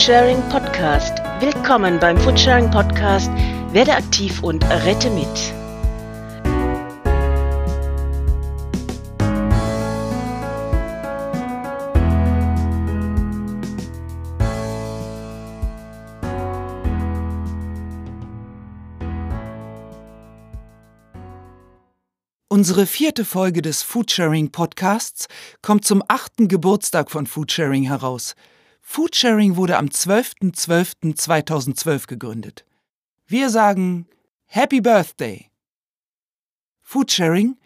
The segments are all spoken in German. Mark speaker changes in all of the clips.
Speaker 1: Foodsharing Podcast. Willkommen beim Foodsharing Podcast. Werde aktiv und rette mit.
Speaker 2: Unsere vierte Folge des Foodsharing Podcasts kommt zum achten Geburtstag von Foodsharing heraus. Foodsharing wurde am 12.12.2012 gegründet. Wir sagen Happy Birthday! Foodsharing,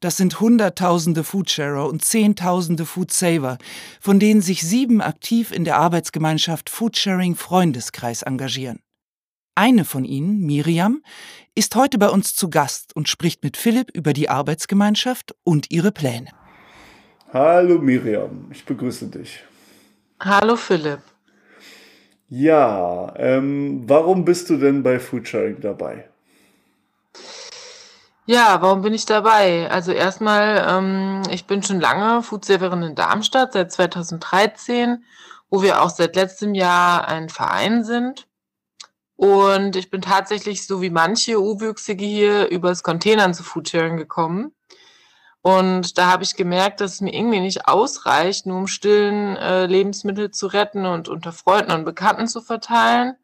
Speaker 2: das sind Hunderttausende Foodsharer und Zehntausende Foodsaver, von denen sich sieben aktiv in der Arbeitsgemeinschaft Foodsharing Freundeskreis engagieren. Eine von ihnen, Miriam, ist heute bei uns zu Gast und spricht mit Philipp über die Arbeitsgemeinschaft und ihre Pläne.
Speaker 3: Hallo Miriam, ich begrüße dich.
Speaker 4: Hallo Philipp.
Speaker 3: Ja, ähm, warum bist du denn bei Foodsharing dabei?
Speaker 4: Ja, warum bin ich dabei? Also erstmal, ähm, ich bin schon lange Foodsaverin in Darmstadt, seit 2013, wo wir auch seit letztem Jahr ein Verein sind. Und ich bin tatsächlich, so wie manche U-Wüchsige hier, übers Containern zu Foodsharing gekommen. Und da habe ich gemerkt, dass es mir irgendwie nicht ausreicht, nur um stillen äh, Lebensmittel zu retten und unter Freunden und Bekannten zu verteilen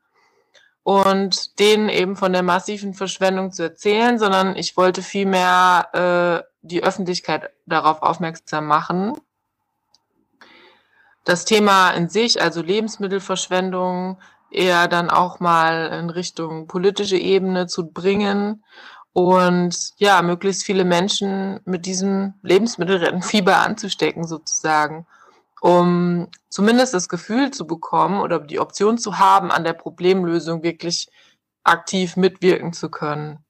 Speaker 4: und denen eben von der massiven Verschwendung zu erzählen, sondern ich wollte vielmehr äh, die Öffentlichkeit darauf aufmerksam machen. Das Thema in sich, also Lebensmittelverschwendung, eher dann auch mal in Richtung politische Ebene zu bringen und ja, möglichst viele Menschen mit diesem Lebensmittelrettenfieber anzustecken sozusagen, um zumindest das Gefühl zu bekommen oder die Option zu haben, an der Problemlösung wirklich aktiv mitwirken zu können.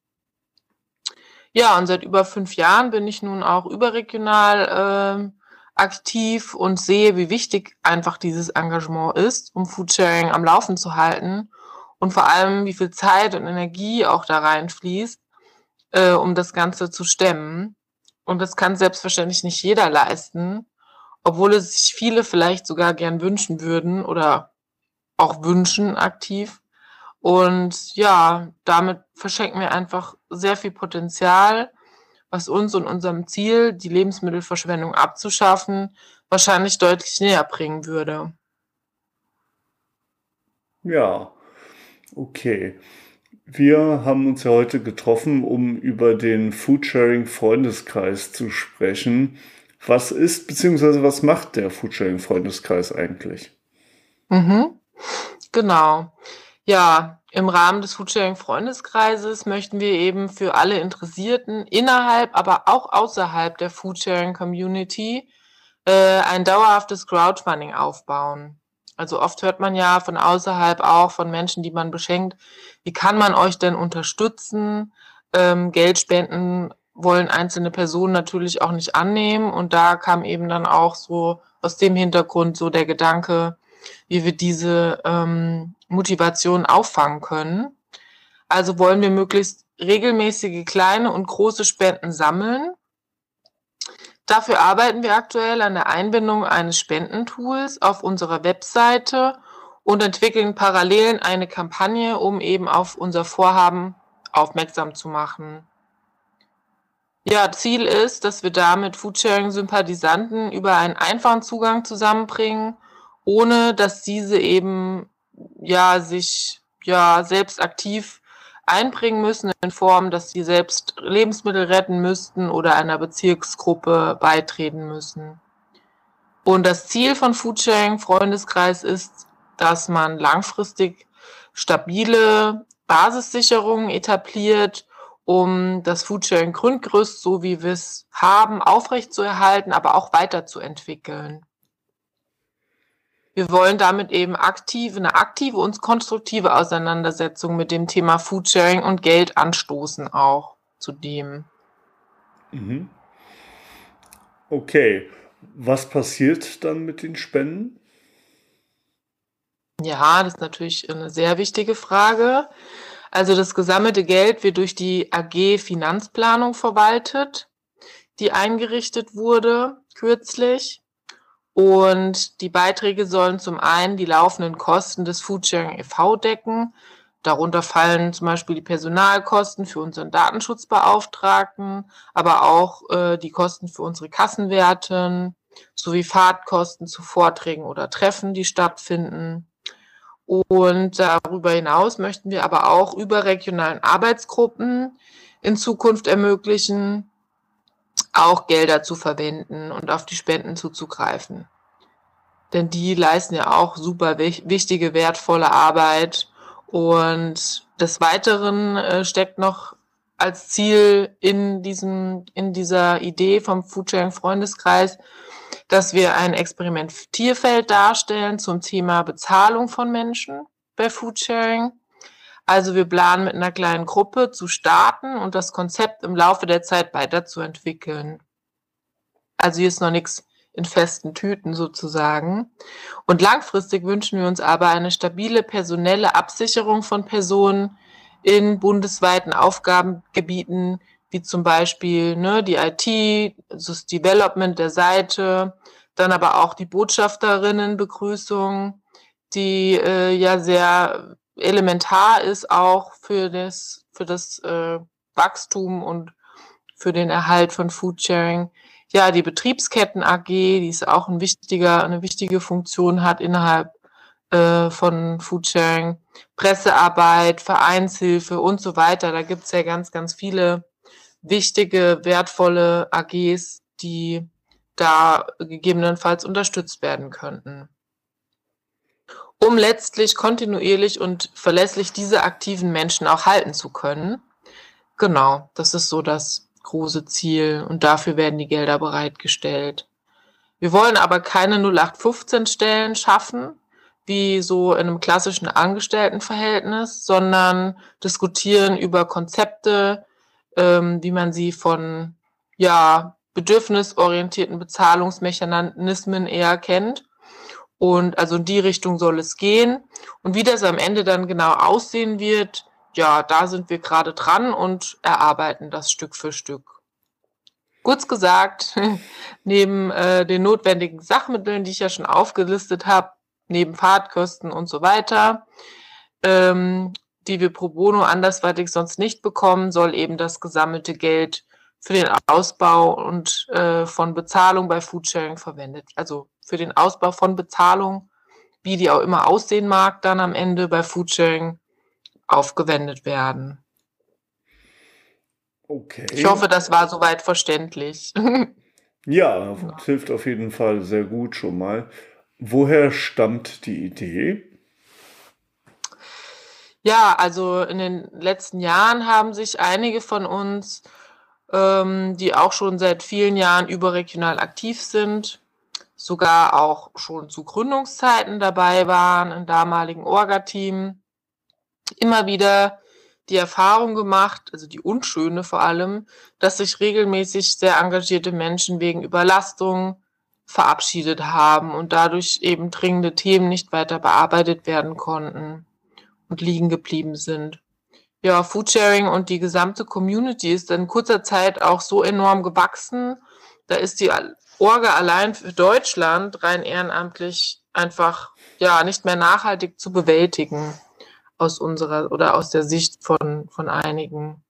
Speaker 4: Ja, und seit über fünf Jahren bin ich nun auch überregional äh, aktiv und sehe, wie wichtig einfach dieses Engagement ist, um Foodsharing am Laufen zu halten und vor allem, wie viel Zeit und Energie auch da reinfließt, äh, um das Ganze zu stemmen. Und das kann selbstverständlich nicht jeder leisten, obwohl es sich viele vielleicht sogar gern wünschen würden oder auch wünschen aktiv. Und ja, damit verschenken wir einfach sehr viel Potenzial was uns und unserem Ziel, die Lebensmittelverschwendung abzuschaffen, wahrscheinlich deutlich näher bringen würde.
Speaker 3: Ja, okay. Wir haben uns ja heute getroffen, um über den Foodsharing Freundeskreis zu sprechen. Was ist bzw. was macht der Foodsharing Freundeskreis eigentlich?
Speaker 4: Mhm, genau. Ja, im Rahmen des Foodsharing Freundeskreises möchten wir eben für alle Interessierten innerhalb, aber auch außerhalb der Foodsharing Community äh, ein dauerhaftes Crowdfunding aufbauen. Also oft hört man ja von außerhalb auch von Menschen, die man beschenkt, wie kann man euch denn unterstützen? Ähm, Geld spenden wollen einzelne Personen natürlich auch nicht annehmen. Und da kam eben dann auch so aus dem Hintergrund so der Gedanke, wie wir diese ähm, Motivation auffangen können. Also wollen wir möglichst regelmäßige kleine und große Spenden sammeln. Dafür arbeiten wir aktuell an der Einbindung eines Spendentools auf unserer Webseite und entwickeln parallel eine Kampagne, um eben auf unser Vorhaben aufmerksam zu machen. Ja, Ziel ist, dass wir damit Foodsharing-Sympathisanten über einen einfachen Zugang zusammenbringen, ohne dass diese eben ja, sich ja selbst aktiv einbringen müssen in Form, dass sie selbst Lebensmittel retten müssten oder einer Bezirksgruppe beitreten müssen. Und das Ziel von Foodsharing Freundeskreis ist, dass man langfristig stabile Basissicherungen etabliert, um das Foodsharing Grundgerüst, so wie wir es haben, aufrechtzuerhalten, aber auch weiterzuentwickeln. Wir wollen damit eben aktiv, eine aktive und konstruktive Auseinandersetzung mit dem Thema Foodsharing und Geld anstoßen auch zudem.
Speaker 3: Mhm. Okay, was passiert dann mit den Spenden?
Speaker 4: Ja, das ist natürlich eine sehr wichtige Frage. Also das gesammelte Geld wird durch die AG Finanzplanung verwaltet, die eingerichtet wurde kürzlich. Und die Beiträge sollen zum einen die laufenden Kosten des Foodsharing e.V. decken. Darunter fallen zum Beispiel die Personalkosten für unseren Datenschutzbeauftragten, aber auch äh, die Kosten für unsere Kassenwerten sowie Fahrtkosten zu Vorträgen oder Treffen, die stattfinden. Und darüber hinaus möchten wir aber auch überregionalen Arbeitsgruppen in Zukunft ermöglichen, auch Gelder zu verwenden und auf die Spenden zuzugreifen. Denn die leisten ja auch super wichtige, wertvolle Arbeit. Und des Weiteren äh, steckt noch als Ziel in diesem, in dieser Idee vom Foodsharing Freundeskreis, dass wir ein Experimentierfeld darstellen zum Thema Bezahlung von Menschen bei Foodsharing. Also wir planen mit einer kleinen Gruppe zu starten und das Konzept im Laufe der Zeit weiterzuentwickeln. Also hier ist noch nichts in festen Tüten sozusagen. Und langfristig wünschen wir uns aber eine stabile personelle Absicherung von Personen in bundesweiten Aufgabengebieten, wie zum Beispiel ne, die IT, das Development der Seite, dann aber auch die Botschafterinnenbegrüßung, die äh, ja sehr elementar ist auch für das, für das äh, Wachstum und für den Erhalt von Foodsharing. Ja, die Betriebsketten AG, die ist auch ein wichtiger, eine wichtige Funktion hat innerhalb äh, von Foodsharing, Pressearbeit, Vereinshilfe und so weiter. Da gibt's ja ganz, ganz viele wichtige, wertvolle AGs, die da gegebenenfalls unterstützt werden könnten um letztlich kontinuierlich und verlässlich diese aktiven Menschen auch halten zu können. Genau, das ist so das große Ziel und dafür werden die Gelder bereitgestellt. Wir wollen aber keine 0815 Stellen schaffen, wie so in einem klassischen Angestelltenverhältnis, sondern diskutieren über Konzepte, ähm, wie man sie von ja, bedürfnisorientierten Bezahlungsmechanismen eher kennt und also in die Richtung soll es gehen. Und wie das am Ende dann genau aussehen wird, ja, da sind wir gerade dran und erarbeiten das Stück für Stück. Kurz gesagt, neben äh, den notwendigen Sachmitteln, die ich ja schon aufgelistet habe, neben Fahrtkosten und so weiter, ähm, die wir pro bono andersweitig sonst nicht bekommen, soll eben das gesammelte Geld für den Ausbau und äh, von Bezahlung bei Foodsharing verwendet, also für den Ausbau von Bezahlung, wie die auch immer aussehen mag, dann am Ende bei Foodsharing aufgewendet werden.
Speaker 3: Okay.
Speaker 4: Ich hoffe, das war soweit verständlich.
Speaker 3: ja, hilft auf jeden Fall sehr gut schon mal. Woher stammt die Idee?
Speaker 4: Ja, also in den letzten Jahren haben sich einige von uns, ähm, die auch schon seit vielen Jahren überregional aktiv sind, sogar auch schon zu Gründungszeiten dabei waren, im damaligen Orga-Team, immer wieder die Erfahrung gemacht, also die unschöne vor allem, dass sich regelmäßig sehr engagierte Menschen wegen Überlastung verabschiedet haben und dadurch eben dringende Themen nicht weiter bearbeitet werden konnten und liegen geblieben sind. Ja, Foodsharing und die gesamte Community ist in kurzer Zeit auch so enorm gewachsen. Da ist die Orga allein für Deutschland rein ehrenamtlich einfach ja nicht mehr nachhaltig zu bewältigen aus unserer oder aus der Sicht von, von einigen.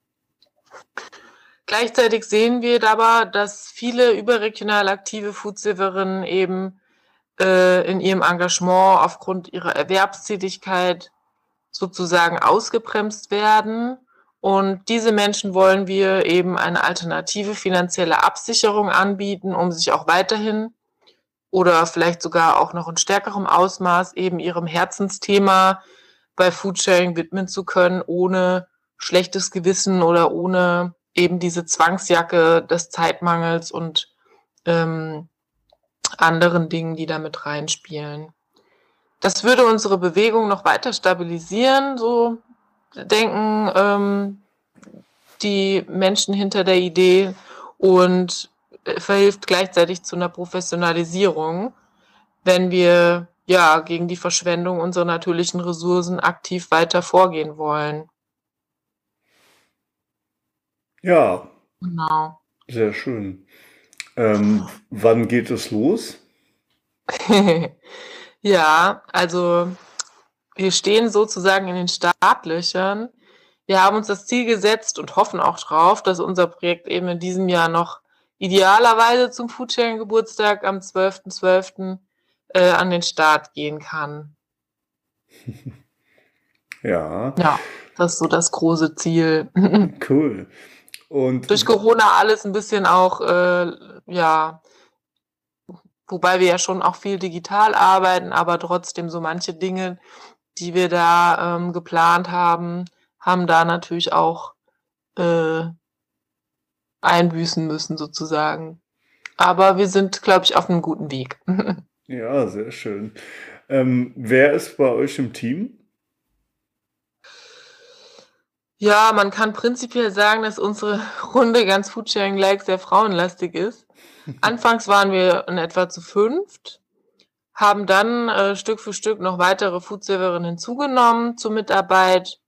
Speaker 4: Gleichzeitig sehen wir aber, dass viele überregional aktive Foodsilverinnen eben äh, in ihrem Engagement aufgrund ihrer Erwerbstätigkeit sozusagen ausgebremst werden und diese Menschen wollen wir eben eine alternative finanzielle Absicherung anbieten, um sich auch weiterhin oder vielleicht sogar auch noch in stärkerem Ausmaß eben ihrem Herzensthema bei Foodsharing widmen zu können, ohne schlechtes Gewissen oder ohne eben diese Zwangsjacke des Zeitmangels und ähm, anderen Dingen, die damit reinspielen. Das würde unsere Bewegung noch weiter stabilisieren, so denken ähm, die Menschen hinter der Idee und äh, verhilft gleichzeitig zu einer Professionalisierung, wenn wir ja gegen die Verschwendung unserer natürlichen Ressourcen aktiv weiter vorgehen wollen.
Speaker 3: Ja. Genau. Sehr schön. Ähm, wann geht es los?
Speaker 4: ja, also wir stehen sozusagen in den Startlöchern. Wir haben uns das Ziel gesetzt und hoffen auch drauf, dass unser Projekt eben in diesem Jahr noch idealerweise zum Foodsharing Geburtstag am 12.12. .12., äh, an den Start gehen kann.
Speaker 3: Ja.
Speaker 4: Ja, das ist so das große Ziel.
Speaker 3: Cool. Und
Speaker 4: Durch Corona alles ein bisschen auch, äh, ja, wobei wir ja schon auch viel digital arbeiten, aber trotzdem so manche Dinge, die wir da ähm, geplant haben, haben da natürlich auch äh, einbüßen müssen sozusagen. Aber wir sind, glaube ich, auf einem guten Weg.
Speaker 3: ja, sehr schön. Ähm, wer ist bei euch im Team?
Speaker 4: Ja, man kann prinzipiell sagen, dass unsere Runde ganz Foodsharing-like sehr frauenlastig ist. Anfangs waren wir in etwa zu fünft, haben dann äh, Stück für Stück noch weitere Foodsaverinnen hinzugenommen zur Mitarbeit.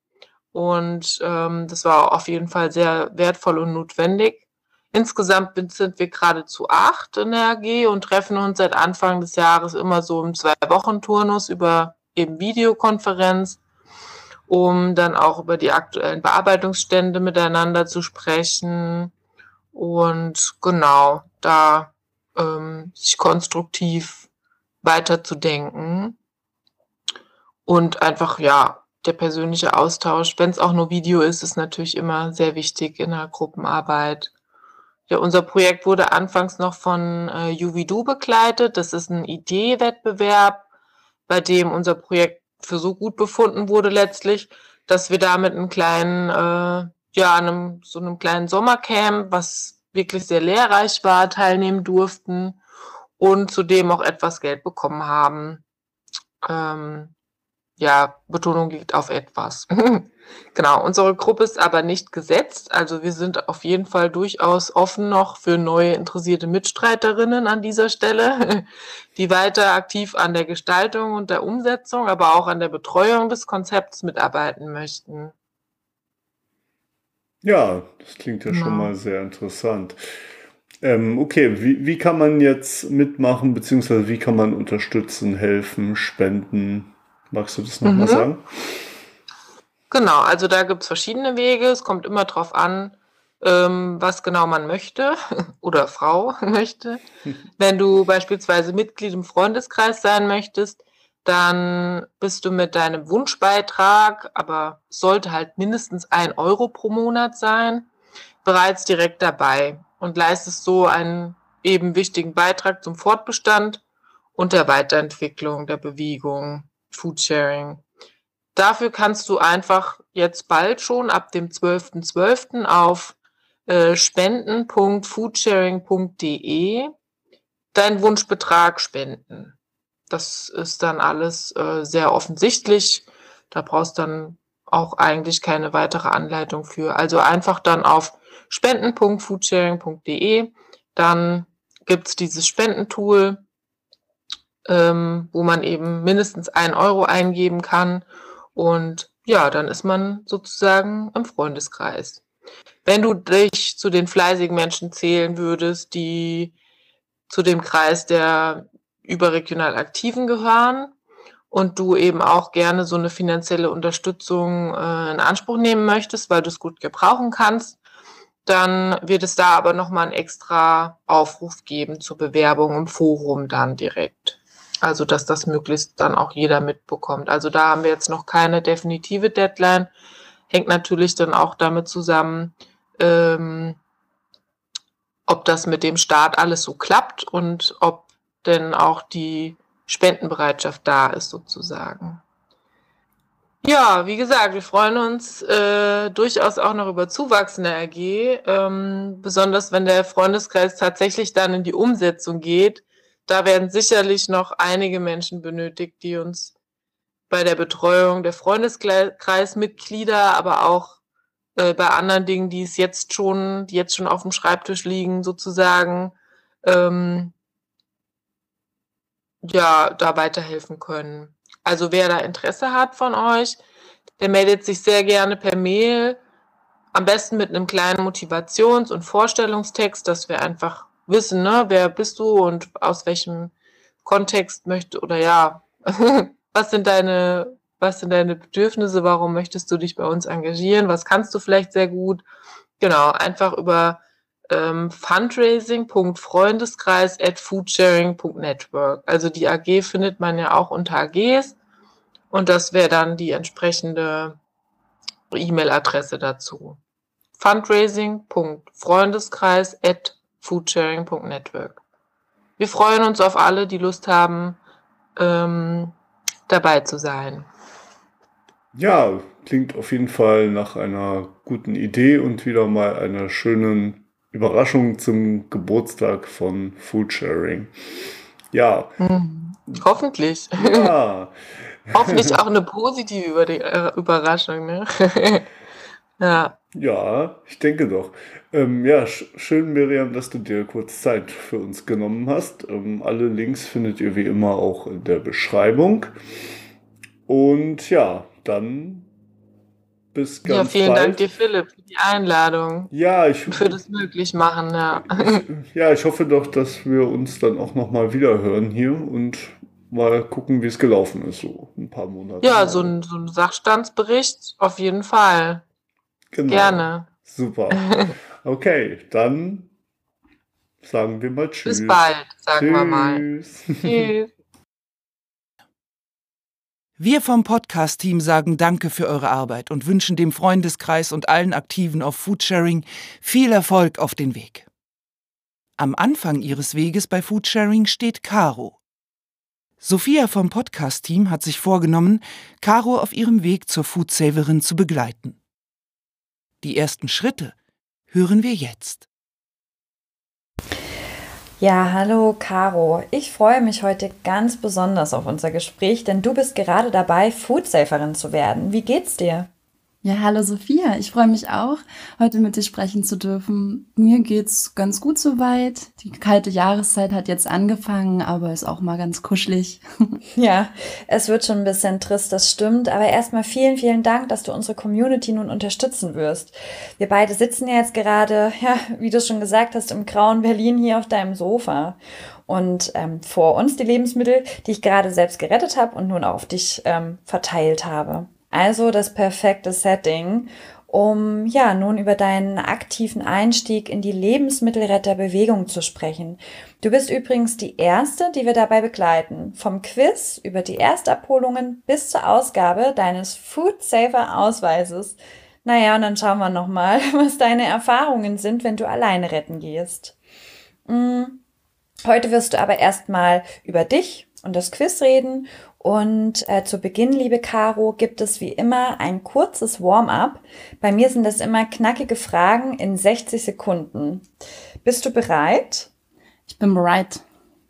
Speaker 4: Und ähm, das war auf jeden Fall sehr wertvoll und notwendig. Insgesamt sind wir gerade zu acht in der AG und treffen uns seit Anfang des Jahres immer so im Zwei-Wochen-Turnus über eben Videokonferenz um dann auch über die aktuellen Bearbeitungsstände miteinander zu sprechen und genau da ähm, sich konstruktiv weiterzudenken und einfach ja der persönliche Austausch, wenn es auch nur Video ist, ist natürlich immer sehr wichtig in der Gruppenarbeit. Ja, unser Projekt wurde anfangs noch von äh, Juvidu begleitet. Das ist ein Ideewettbewerb, bei dem unser Projekt für so gut befunden wurde letztlich, dass wir da mit einem kleinen, äh, ja, einem, so einem kleinen Sommercamp, was wirklich sehr lehrreich war, teilnehmen durften und zudem auch etwas Geld bekommen haben. Ähm, ja, Betonung liegt auf etwas. genau, unsere Gruppe ist aber nicht gesetzt. Also wir sind auf jeden Fall durchaus offen noch für neue interessierte Mitstreiterinnen an dieser Stelle, die weiter aktiv an der Gestaltung und der Umsetzung, aber auch an der Betreuung des Konzepts mitarbeiten möchten.
Speaker 3: Ja, das klingt ja genau. schon mal sehr interessant. Ähm, okay, wie, wie kann man jetzt mitmachen, beziehungsweise wie kann man unterstützen, helfen, spenden? Magst du das nochmal mhm. sagen?
Speaker 4: Genau, also da gibt es verschiedene Wege. Es kommt immer darauf an, ähm, was genau man möchte oder Frau möchte. Wenn du beispielsweise Mitglied im Freundeskreis sein möchtest, dann bist du mit deinem Wunschbeitrag, aber sollte halt mindestens ein Euro pro Monat sein, bereits direkt dabei und leistest so einen eben wichtigen Beitrag zum Fortbestand und der Weiterentwicklung der Bewegung. Foodsharing. Dafür kannst du einfach jetzt bald schon ab dem 12.12. .12. auf äh, spenden.foodsharing.de deinen Wunschbetrag spenden. Das ist dann alles äh, sehr offensichtlich. Da brauchst dann auch eigentlich keine weitere Anleitung für. Also einfach dann auf spenden.foodsharing.de. Dann gibt es dieses Spendentool ähm, wo man eben mindestens ein Euro eingeben kann. Und ja, dann ist man sozusagen im Freundeskreis. Wenn du dich zu den fleißigen Menschen zählen würdest, die zu dem Kreis der überregional Aktiven gehören und du eben auch gerne so eine finanzielle Unterstützung äh, in Anspruch nehmen möchtest, weil du es gut gebrauchen kannst, dann wird es da aber nochmal einen extra Aufruf geben zur Bewerbung im Forum dann direkt. Also, dass das möglichst dann auch jeder mitbekommt. Also da haben wir jetzt noch keine definitive Deadline. Hängt natürlich dann auch damit zusammen, ähm, ob das mit dem Start alles so klappt und ob denn auch die Spendenbereitschaft da ist sozusagen. Ja, wie gesagt, wir freuen uns äh, durchaus auch noch über Zuwachs in der AG, ähm, besonders wenn der Freundeskreis tatsächlich dann in die Umsetzung geht da werden sicherlich noch einige Menschen benötigt, die uns bei der Betreuung der Freundeskreismitglieder, aber auch äh, bei anderen Dingen, die es jetzt schon, die jetzt schon auf dem Schreibtisch liegen, sozusagen, ähm, ja, da weiterhelfen können. Also wer da Interesse hat von euch, der meldet sich sehr gerne per Mail, am besten mit einem kleinen Motivations- und Vorstellungstext, dass wir einfach wissen, ne, wer bist du und aus welchem Kontext möchte oder ja, was sind deine, was sind deine Bedürfnisse, warum möchtest du dich bei uns engagieren, was kannst du vielleicht sehr gut. Genau, einfach über ähm, fundraising.freundeskreis at foodsharing.network. Also die AG findet man ja auch unter AGs und das wäre dann die entsprechende E-Mail-Adresse dazu. fundraising.freundeskreis at foodsharing.network. Wir freuen uns auf alle, die Lust haben, ähm, dabei zu sein.
Speaker 3: Ja, klingt auf jeden Fall nach einer guten Idee und wieder mal einer schönen Überraschung zum Geburtstag von Foodsharing. Ja.
Speaker 4: Mhm. Hoffentlich.
Speaker 3: Ja.
Speaker 4: Hoffentlich auch eine positive äh, Überraschung. Ne?
Speaker 3: ja. Ja, ich denke doch. Ähm, ja, sch schön, Miriam, dass du dir kurz Zeit für uns genommen hast. Ähm, alle Links findet ihr wie immer auch in der Beschreibung. Und ja, dann bis ganz
Speaker 4: Ja, vielen
Speaker 3: bald.
Speaker 4: Dank dir, Philipp, für die Einladung.
Speaker 3: Ja, ich,
Speaker 4: für das möglich machen, ja.
Speaker 3: ja, ich hoffe doch, dass wir uns dann auch nochmal wieder hören hier und mal gucken, wie es gelaufen ist, so ein paar Monate.
Speaker 4: Ja, so ein, so ein Sachstandsbericht auf jeden Fall.
Speaker 3: Genau.
Speaker 4: Gerne.
Speaker 3: Super. Okay, dann sagen wir mal Tschüss.
Speaker 4: Bis bald, sagen
Speaker 3: tschüss.
Speaker 4: wir mal. Tschüss.
Speaker 2: Wir vom Podcast-Team sagen Danke für eure Arbeit und wünschen dem Freundeskreis und allen Aktiven auf Foodsharing viel Erfolg auf den Weg. Am Anfang ihres Weges bei Foodsharing steht Caro. Sophia vom Podcast-Team hat sich vorgenommen, Caro auf ihrem Weg zur Foodsaverin zu begleiten. Die ersten Schritte hören wir jetzt.
Speaker 5: Ja, hallo Caro. Ich freue mich heute ganz besonders auf unser Gespräch, denn du bist gerade dabei, Foodsaferin zu werden. Wie geht's dir?
Speaker 6: Ja, hallo Sophia. Ich freue mich auch, heute mit dir sprechen zu dürfen. Mir geht's ganz gut soweit. Die kalte Jahreszeit hat jetzt angefangen, aber ist auch mal ganz kuschelig.
Speaker 5: Ja, es wird schon ein bisschen trist, das stimmt. Aber erstmal vielen, vielen Dank, dass du unsere Community nun unterstützen wirst. Wir beide sitzen ja jetzt gerade, ja, wie du schon gesagt hast, im grauen Berlin hier auf deinem Sofa. Und ähm, vor uns die Lebensmittel, die ich gerade selbst gerettet habe und nun auf dich ähm, verteilt habe. Also das perfekte Setting, um ja nun über deinen aktiven Einstieg in die Lebensmittelretterbewegung zu sprechen. Du bist übrigens die erste, die wir dabei begleiten. Vom Quiz über die Erstabholungen bis zur Ausgabe deines Food Saver Ausweises. Naja, und dann schauen wir nochmal, was deine Erfahrungen sind, wenn du alleine retten gehst. Hm. Heute wirst du aber erstmal über dich und das Quiz reden und äh, zu Beginn, liebe Caro, gibt es wie immer ein kurzes Warm-up. Bei mir sind das immer knackige Fragen in 60 Sekunden. Bist du bereit?
Speaker 6: Ich bin bereit.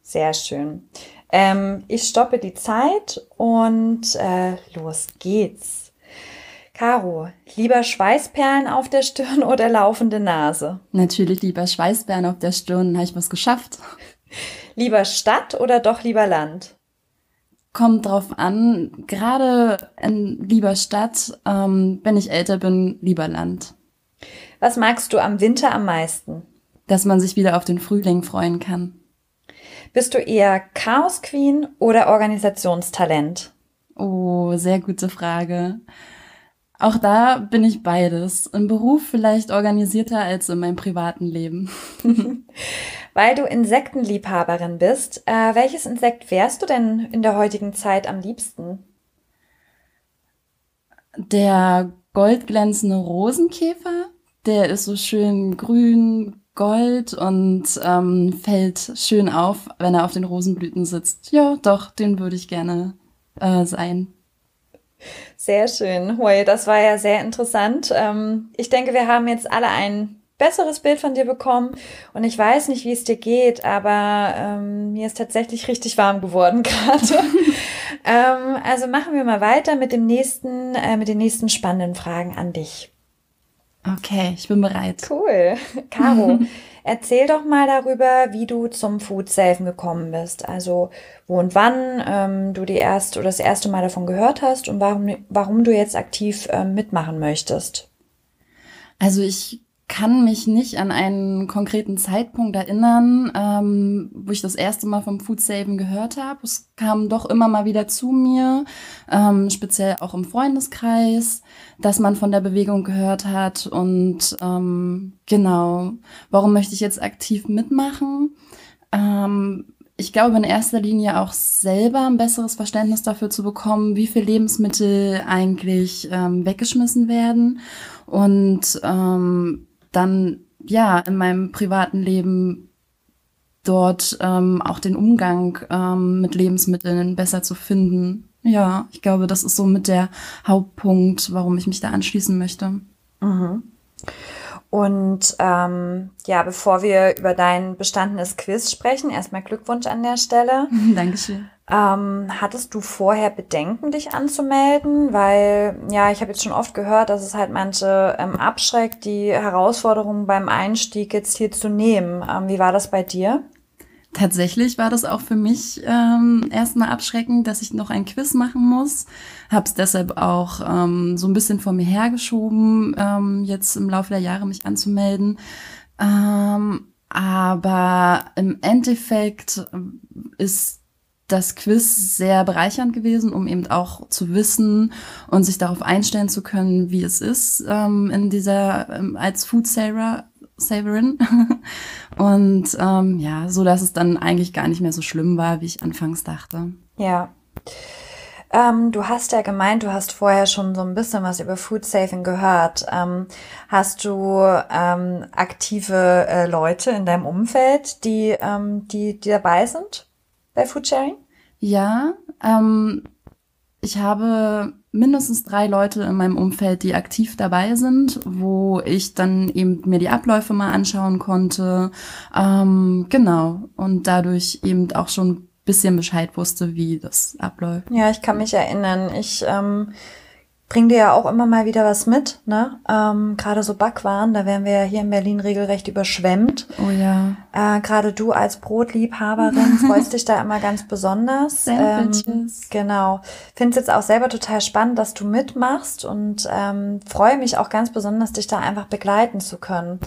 Speaker 5: Sehr schön. Ähm, ich stoppe die Zeit und äh, los geht's. Caro, lieber Schweißperlen auf der Stirn oder laufende Nase?
Speaker 6: Natürlich lieber Schweißperlen auf der Stirn, habe ich was geschafft.
Speaker 5: Lieber Stadt oder doch lieber Land?
Speaker 6: Kommt drauf an. Gerade in lieber Stadt, ähm, wenn ich älter bin, lieber Land.
Speaker 5: Was magst du am Winter am meisten?
Speaker 6: Dass man sich wieder auf den Frühling freuen kann.
Speaker 5: Bist du eher Chaos Queen oder Organisationstalent?
Speaker 6: Oh, sehr gute Frage. Auch da bin ich beides. Im Beruf vielleicht organisierter als in meinem privaten Leben.
Speaker 5: Weil du Insektenliebhaberin bist, äh, welches Insekt wärst du denn in der heutigen Zeit am liebsten?
Speaker 6: Der goldglänzende Rosenkäfer, der ist so schön grün, gold und ähm, fällt schön auf, wenn er auf den Rosenblüten sitzt. Ja, doch, den würde ich gerne äh, sein.
Speaker 5: Sehr schön. Hui, das war ja sehr interessant. Ähm, ich denke, wir haben jetzt alle ein besseres Bild von dir bekommen. Und ich weiß nicht, wie es dir geht, aber ähm, mir ist tatsächlich richtig warm geworden gerade. ähm, also machen wir mal weiter mit dem nächsten, äh, mit den nächsten spannenden Fragen an dich.
Speaker 6: Okay, ich bin bereit.
Speaker 5: Cool. Caro, erzähl doch mal darüber, wie du zum Food Safen gekommen bist. Also wo und wann ähm, du die erst oder das erste Mal davon gehört hast und warum, warum du jetzt aktiv ähm, mitmachen möchtest.
Speaker 6: Also ich kann mich nicht an einen konkreten Zeitpunkt erinnern, ähm, wo ich das erste Mal vom Food Saving gehört habe. Es kam doch immer mal wieder zu mir, ähm, speziell auch im Freundeskreis, dass man von der Bewegung gehört hat. Und ähm, genau, warum möchte ich jetzt aktiv mitmachen? Ähm, ich glaube in erster Linie auch selber ein besseres Verständnis dafür zu bekommen, wie viel Lebensmittel eigentlich ähm, weggeschmissen werden und ähm, dann ja in meinem privaten Leben dort ähm, auch den Umgang ähm, mit Lebensmitteln besser zu finden. Ja, ich glaube, das ist so mit der Hauptpunkt, warum ich mich da anschließen möchte.
Speaker 5: Mhm. Und ähm, ja, bevor wir über dein bestandenes Quiz sprechen, erstmal Glückwunsch an der Stelle.
Speaker 6: Dankeschön.
Speaker 5: Ähm, hattest du vorher Bedenken, dich anzumelden? Weil, ja, ich habe jetzt schon oft gehört, dass es halt manche ähm, abschreckt, die Herausforderungen beim Einstieg jetzt hier zu nehmen. Ähm, wie war das bei dir?
Speaker 6: Tatsächlich war das auch für mich ähm, erstmal abschreckend, dass ich noch ein Quiz machen muss. Hab's deshalb auch ähm, so ein bisschen vor mir hergeschoben, ähm, jetzt im Laufe der Jahre mich anzumelden. Ähm, aber im Endeffekt ist das Quiz sehr bereichernd gewesen, um eben auch zu wissen und sich darauf einstellen zu können, wie es ist, ähm, in dieser ähm, als Food Saver Saverin. Und ähm, ja, so dass es dann eigentlich gar nicht mehr so schlimm war, wie ich anfangs dachte.
Speaker 5: Ja. Ähm, du hast ja gemeint, du hast vorher schon so ein bisschen was über Food Saving gehört. Ähm, hast du ähm, aktive äh, Leute in deinem Umfeld, die, ähm, die, die dabei sind bei Food Sharing?
Speaker 6: Ja, ähm, ich habe mindestens drei Leute in meinem Umfeld, die aktiv dabei sind, wo ich dann eben mir die Abläufe mal anschauen konnte. Ähm, genau. Und dadurch eben auch schon bisschen Bescheid wusste, wie das abläuft.
Speaker 5: Ja, ich kann mich erinnern. Ich ähm, bring dir ja auch immer mal wieder was mit, ne? Ähm, Gerade so Backwaren, da werden wir ja hier in Berlin regelrecht überschwemmt.
Speaker 6: Oh ja.
Speaker 5: Äh, Gerade du als Brotliebhaberin freust dich da immer ganz besonders.
Speaker 6: Sandwiches.
Speaker 5: Ähm, genau. Finde es jetzt auch selber total spannend, dass du mitmachst und ähm, freue mich auch ganz besonders, dich da einfach begleiten zu können.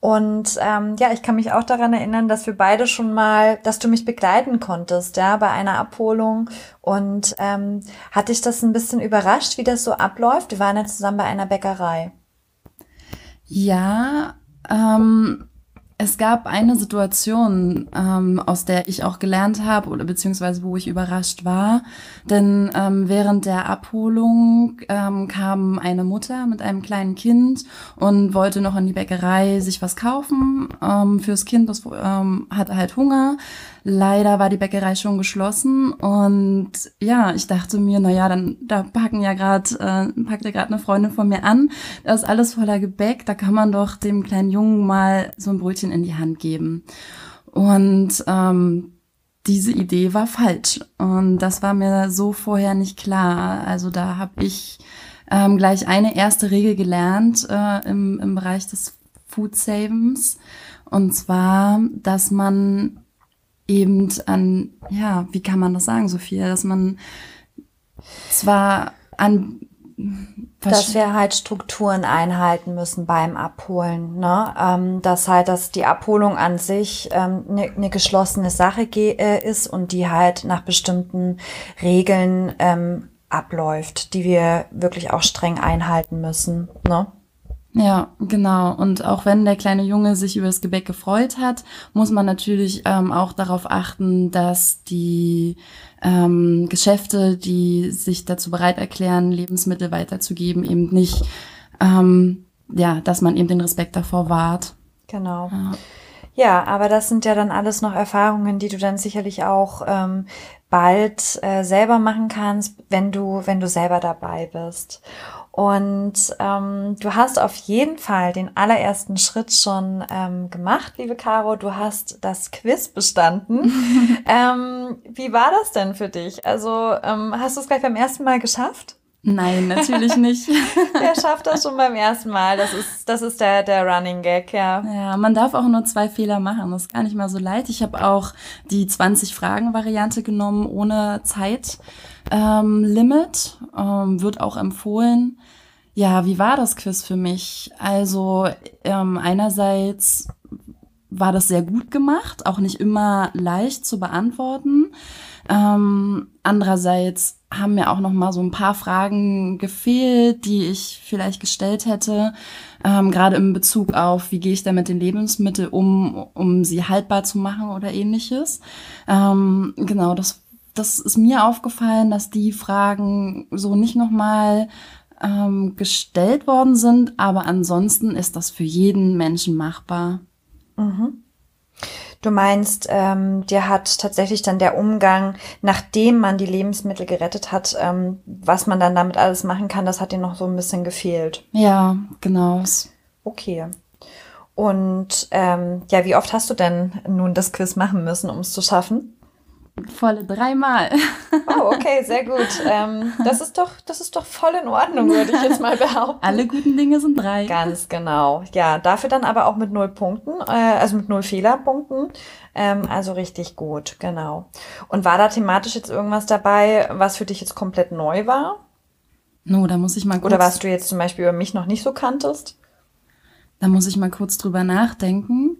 Speaker 5: Und ähm, ja, ich kann mich auch daran erinnern, dass wir beide schon mal, dass du mich begleiten konntest, ja, bei einer Abholung. Und ähm, hat dich das ein bisschen überrascht, wie das so abläuft? Wir waren ja zusammen bei einer Bäckerei.
Speaker 6: Ja, ähm, es gab eine Situation, ähm, aus der ich auch gelernt habe oder beziehungsweise wo ich überrascht war. Denn ähm, während der Abholung ähm, kam eine Mutter mit einem kleinen Kind und wollte noch in die Bäckerei sich was kaufen ähm, fürs Kind. Das ähm, hatte halt Hunger. Leider war die Bäckerei schon geschlossen und ja, ich dachte mir, na ja, dann da packen ja gerade äh, packt ja gerade eine Freundin von mir an, da ist alles voller Gebäck, da kann man doch dem kleinen Jungen mal so ein Brötchen in die Hand geben. Und ähm, diese Idee war falsch und das war mir so vorher nicht klar. Also da habe ich ähm, gleich eine erste Regel gelernt äh, im, im Bereich des Food Savings und zwar, dass man eben an, ja, wie kann man das sagen, Sophia, dass man zwar an
Speaker 5: dass wir halt Strukturen einhalten müssen beim Abholen. Ne? Ähm, dass halt, dass die Abholung an sich eine ähm, ne, ne geschlossene Sache äh, ist und die halt nach bestimmten Regeln ähm, abläuft, die wir wirklich auch streng einhalten müssen. Ne?
Speaker 6: Ja, genau. Und auch wenn der kleine Junge sich über das Gebäck gefreut hat, muss man natürlich ähm, auch darauf achten, dass die ähm, Geschäfte, die sich dazu bereit erklären, Lebensmittel weiterzugeben, eben nicht, ähm, ja, dass man eben den Respekt davor wahrt.
Speaker 5: Genau. Ja. Ja, aber das sind ja dann alles noch Erfahrungen, die du dann sicherlich auch ähm, bald äh, selber machen kannst, wenn du, wenn du selber dabei bist. Und ähm, du hast auf jeden Fall den allerersten Schritt schon ähm, gemacht, liebe Caro. Du hast das Quiz bestanden. ähm, wie war das denn für dich? Also ähm, hast du es gleich beim ersten Mal geschafft?
Speaker 6: Nein, natürlich nicht.
Speaker 5: Wer schafft das schon beim ersten Mal? Das ist, das ist der, der Running Gag, ja.
Speaker 6: Ja, man darf auch nur zwei Fehler machen. Das ist gar nicht mal so leid. Ich habe auch die 20-Fragen-Variante genommen ohne Zeitlimit. Ähm, Limit. ähm, wird auch empfohlen. Ja, wie war das Quiz für mich? Also ähm, einerseits war das sehr gut gemacht, auch nicht immer leicht zu beantworten. Ähm, andererseits haben mir auch noch mal so ein paar Fragen gefehlt, die ich vielleicht gestellt hätte, ähm, gerade im Bezug auf, wie gehe ich da mit den Lebensmitteln um, um sie haltbar zu machen oder ähnliches. Ähm, genau, das, das ist mir aufgefallen, dass die Fragen so nicht noch mal ähm, gestellt worden sind, aber ansonsten ist das für jeden Menschen machbar.
Speaker 5: Mhm. Du meinst, ähm, dir hat tatsächlich dann der Umgang, nachdem man die Lebensmittel gerettet hat, ähm, was man dann damit alles machen kann, das hat dir noch so ein bisschen gefehlt.
Speaker 6: Ja, genau.
Speaker 5: Okay. Und ähm, ja, wie oft hast du denn nun das Quiz machen müssen, um es zu schaffen?
Speaker 6: Volle dreimal.
Speaker 5: Oh, okay, sehr gut. Ähm, das ist doch, das ist doch voll in Ordnung, würde ich jetzt mal behaupten.
Speaker 6: Alle guten Dinge sind drei.
Speaker 5: Ganz genau. Ja, dafür dann aber auch mit null Punkten, äh, also mit null Fehlerpunkten. Ähm, also richtig gut, genau. Und war da thematisch jetzt irgendwas dabei, was für dich jetzt komplett neu war?
Speaker 6: No, da muss ich mal
Speaker 5: kurz. Oder was du jetzt zum Beispiel über mich noch nicht so kanntest?
Speaker 6: Da muss ich mal kurz drüber nachdenken.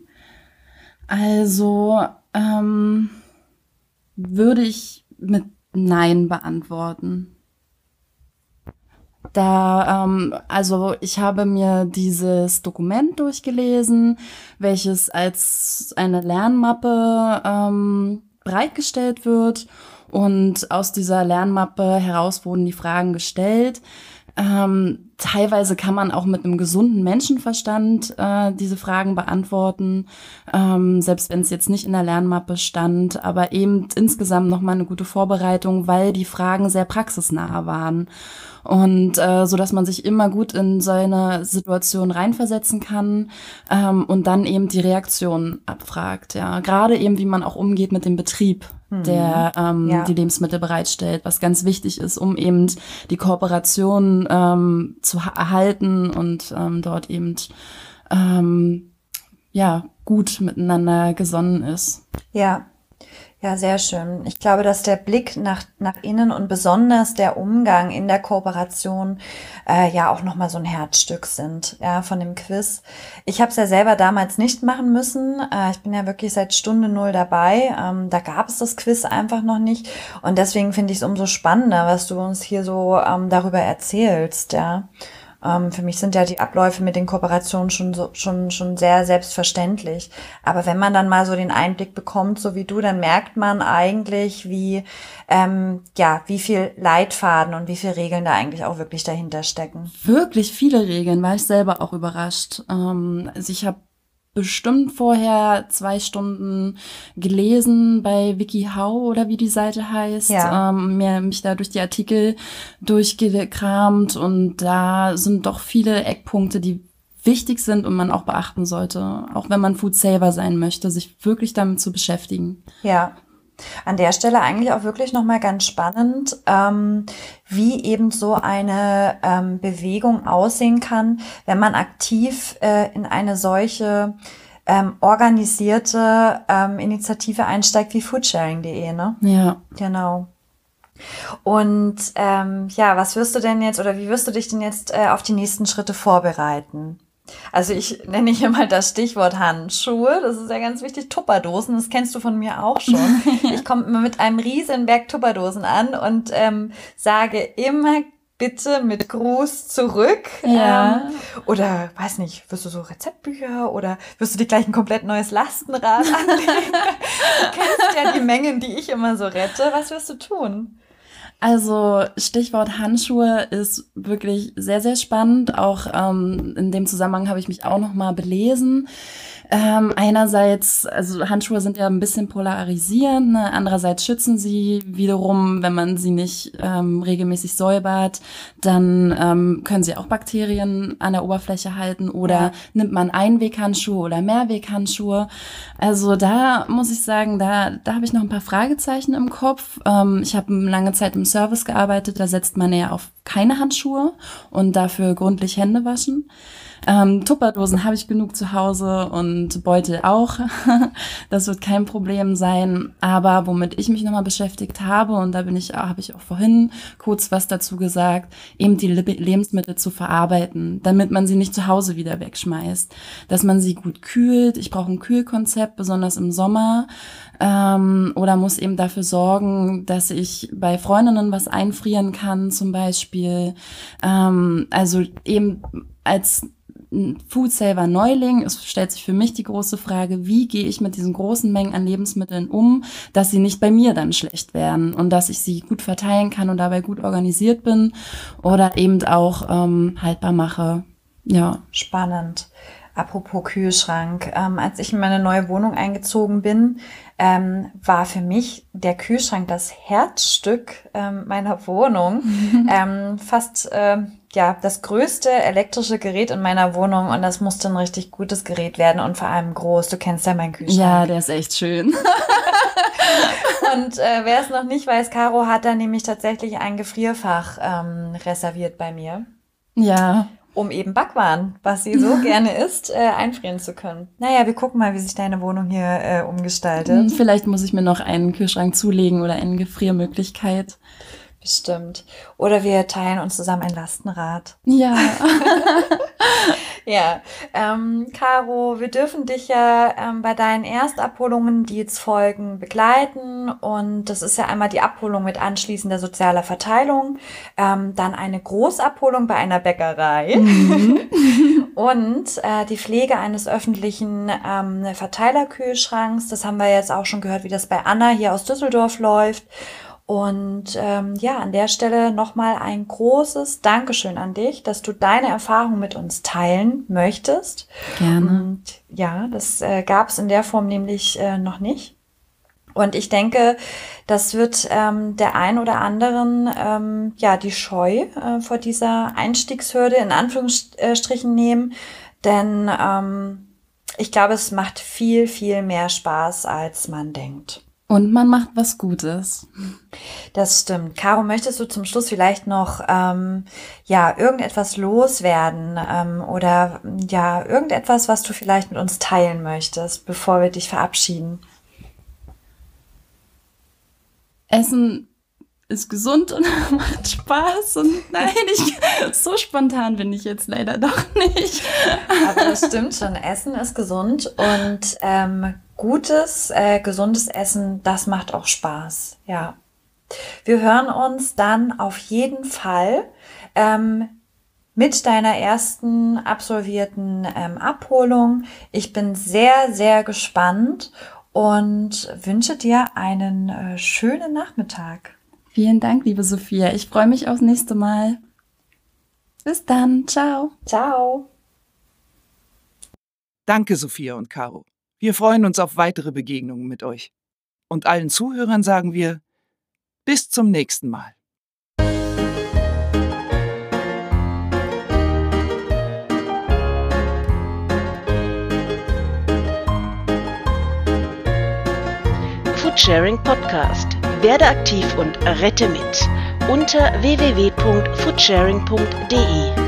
Speaker 6: Also, ähm, würde ich mit Nein beantworten. Da, ähm, also ich habe mir dieses Dokument durchgelesen, welches als eine Lernmappe ähm, bereitgestellt wird. Und aus dieser Lernmappe heraus wurden die Fragen gestellt. Ähm, teilweise kann man auch mit einem gesunden Menschenverstand äh, diese Fragen beantworten, ähm, selbst wenn es jetzt nicht in der Lernmappe stand, aber eben insgesamt nochmal eine gute Vorbereitung, weil die Fragen sehr praxisnah waren und äh, so dass man sich immer gut in so eine Situation reinversetzen kann ähm, und dann eben die Reaktion abfragt. Ja, gerade eben wie man auch umgeht mit dem Betrieb. Der ähm, ja. die Lebensmittel bereitstellt, was ganz wichtig ist, um eben die Kooperation ähm, zu erhalten und ähm, dort eben ähm, ja gut miteinander gesonnen ist.
Speaker 5: Ja, ja, sehr schön. Ich glaube, dass der Blick nach, nach innen und besonders der Umgang in der Kooperation äh, ja auch nochmal so ein Herzstück sind ja, von dem Quiz. Ich habe es ja selber damals nicht machen müssen. Äh, ich bin ja wirklich seit Stunde null dabei. Ähm, da gab es das Quiz einfach noch nicht. Und deswegen finde ich es umso spannender, was du uns hier so ähm, darüber erzählst. Ja. Ähm, für mich sind ja die Abläufe mit den Kooperationen schon, so, schon, schon sehr selbstverständlich. Aber wenn man dann mal so den Einblick bekommt, so wie du, dann merkt man eigentlich, wie, ähm, ja, wie viel Leitfaden und wie viel Regeln da eigentlich auch wirklich dahinter stecken.
Speaker 6: Wirklich viele Regeln, war ich selber auch überrascht. Ähm, also ich habe bestimmt vorher zwei Stunden gelesen bei WikiHow oder wie die Seite heißt, ja. ähm, mir, mich da durch die Artikel durchgekramt und da sind doch viele Eckpunkte, die wichtig sind und man auch beachten sollte, auch wenn man Food Saver sein möchte, sich wirklich damit zu beschäftigen.
Speaker 5: Ja, an der Stelle eigentlich auch wirklich nochmal ganz spannend, ähm, wie eben so eine ähm, Bewegung aussehen kann, wenn man aktiv äh, in eine solche ähm, organisierte ähm, Initiative einsteigt wie foodsharing.de, ne?
Speaker 6: Ja.
Speaker 5: Genau. Und ähm, ja, was wirst du denn jetzt oder wie wirst du dich denn jetzt äh, auf die nächsten Schritte vorbereiten? Also ich nenne hier mal das Stichwort Handschuhe. Das ist ja ganz wichtig. Tupperdosen, das kennst du von mir auch schon. ich komme immer mit einem riesen Berg Tupperdosen an und ähm, sage immer bitte mit Gruß zurück.
Speaker 6: Ja.
Speaker 5: Ähm, oder weiß nicht, wirst du so Rezeptbücher oder wirst du dir gleich ein komplett neues Lastenrad anlegen? du kennst ja die Mengen, die ich immer so rette. Was wirst du tun?
Speaker 6: Also Stichwort Handschuhe ist wirklich sehr, sehr spannend. Auch ähm, in dem Zusammenhang habe ich mich auch noch mal belesen. Ähm, einerseits, also Handschuhe sind ja ein bisschen polarisierend, ne? andererseits schützen sie wiederum, wenn man sie nicht ähm, regelmäßig säubert, dann ähm, können sie auch Bakterien an der Oberfläche halten oder ja. nimmt man Einweghandschuhe oder Mehrweghandschuhe. Also da muss ich sagen, da, da habe ich noch ein paar Fragezeichen im Kopf. Ähm, ich habe lange Zeit im Service gearbeitet, da setzt man eher auf keine Handschuhe und dafür gründlich Hände waschen. Ähm, Tupperdosen habe ich genug zu Hause und Beutel auch. das wird kein Problem sein. Aber womit ich mich nochmal beschäftigt habe, und da bin ich, habe ich auch vorhin kurz was dazu gesagt, eben die Lebensmittel zu verarbeiten, damit man sie nicht zu Hause wieder wegschmeißt. Dass man sie gut kühlt. Ich brauche ein Kühlkonzept, besonders im Sommer. Ähm, oder muss eben dafür sorgen, dass ich bei Freundinnen was einfrieren kann, zum Beispiel. Ähm, also eben als Food Saver Neuling, es stellt sich für mich die große Frage, wie gehe ich mit diesen großen Mengen an Lebensmitteln um, dass sie nicht bei mir dann schlecht werden und dass ich sie gut verteilen kann und dabei gut organisiert bin oder eben auch ähm, haltbar mache. Ja.
Speaker 5: Spannend. Apropos Kühlschrank. Ähm, als ich in meine neue Wohnung eingezogen bin, ähm, war für mich der Kühlschrank das Herzstück ähm, meiner Wohnung. ähm, fast äh, ja das größte elektrische Gerät in meiner Wohnung und das musste ein richtig gutes Gerät werden und vor allem groß. Du kennst ja meinen Kühlschrank.
Speaker 6: Ja, der ist echt schön.
Speaker 5: und äh, wer es noch nicht weiß, Caro hat da nämlich tatsächlich ein Gefrierfach ähm, reserviert bei mir.
Speaker 6: Ja
Speaker 5: um eben Backwaren, was sie so gerne isst, äh, einfrieren zu können. Naja, wir gucken mal, wie sich deine Wohnung hier äh, umgestaltet.
Speaker 6: Vielleicht muss ich mir noch einen Kühlschrank zulegen oder eine Gefriermöglichkeit.
Speaker 5: Bestimmt. Oder wir teilen uns zusammen ein Lastenrad.
Speaker 6: Ja.
Speaker 5: ja. Ähm, Caro, wir dürfen dich ja ähm, bei deinen Erstabholungen, die jetzt folgen, begleiten. Und das ist ja einmal die Abholung mit anschließender sozialer Verteilung, ähm, dann eine Großabholung bei einer Bäckerei mhm. und äh, die Pflege eines öffentlichen ähm, Verteilerkühlschranks. Das haben wir jetzt auch schon gehört, wie das bei Anna hier aus Düsseldorf läuft. Und ähm, ja, an der Stelle nochmal ein großes Dankeschön an dich, dass du deine Erfahrung mit uns teilen möchtest.
Speaker 6: Gerne.
Speaker 5: Und ja, das äh, gab es in der Form nämlich äh, noch nicht. Und ich denke, das wird ähm, der ein oder anderen ähm, ja die Scheu äh, vor dieser Einstiegshürde in Anführungsstrichen nehmen, denn ähm, ich glaube, es macht viel, viel mehr Spaß, als man denkt.
Speaker 6: Und man macht was Gutes.
Speaker 5: Das stimmt. Caro, möchtest du zum Schluss vielleicht noch ähm, ja irgendetwas loswerden ähm, oder ja irgendetwas, was du vielleicht mit uns teilen möchtest, bevor wir dich verabschieden?
Speaker 6: Essen ist gesund und macht Spaß und nein, ich, so spontan bin ich jetzt leider doch nicht.
Speaker 5: Aber das stimmt schon. Essen ist gesund und ähm, gutes, äh, gesundes Essen, das macht auch Spaß. Ja. Wir hören uns dann auf jeden Fall ähm, mit deiner ersten absolvierten ähm, Abholung. Ich bin sehr, sehr gespannt und wünsche dir einen äh, schönen Nachmittag.
Speaker 6: Vielen Dank, liebe Sophia. Ich freue mich aufs nächste Mal. Bis dann. Ciao.
Speaker 5: Ciao.
Speaker 2: Danke, Sophia und Caro. Wir freuen uns auf weitere Begegnungen mit euch. Und allen Zuhörern sagen wir, bis zum nächsten Mal.
Speaker 1: Foodsharing Podcast. Werde aktiv und rette mit unter www.foodsharing.de.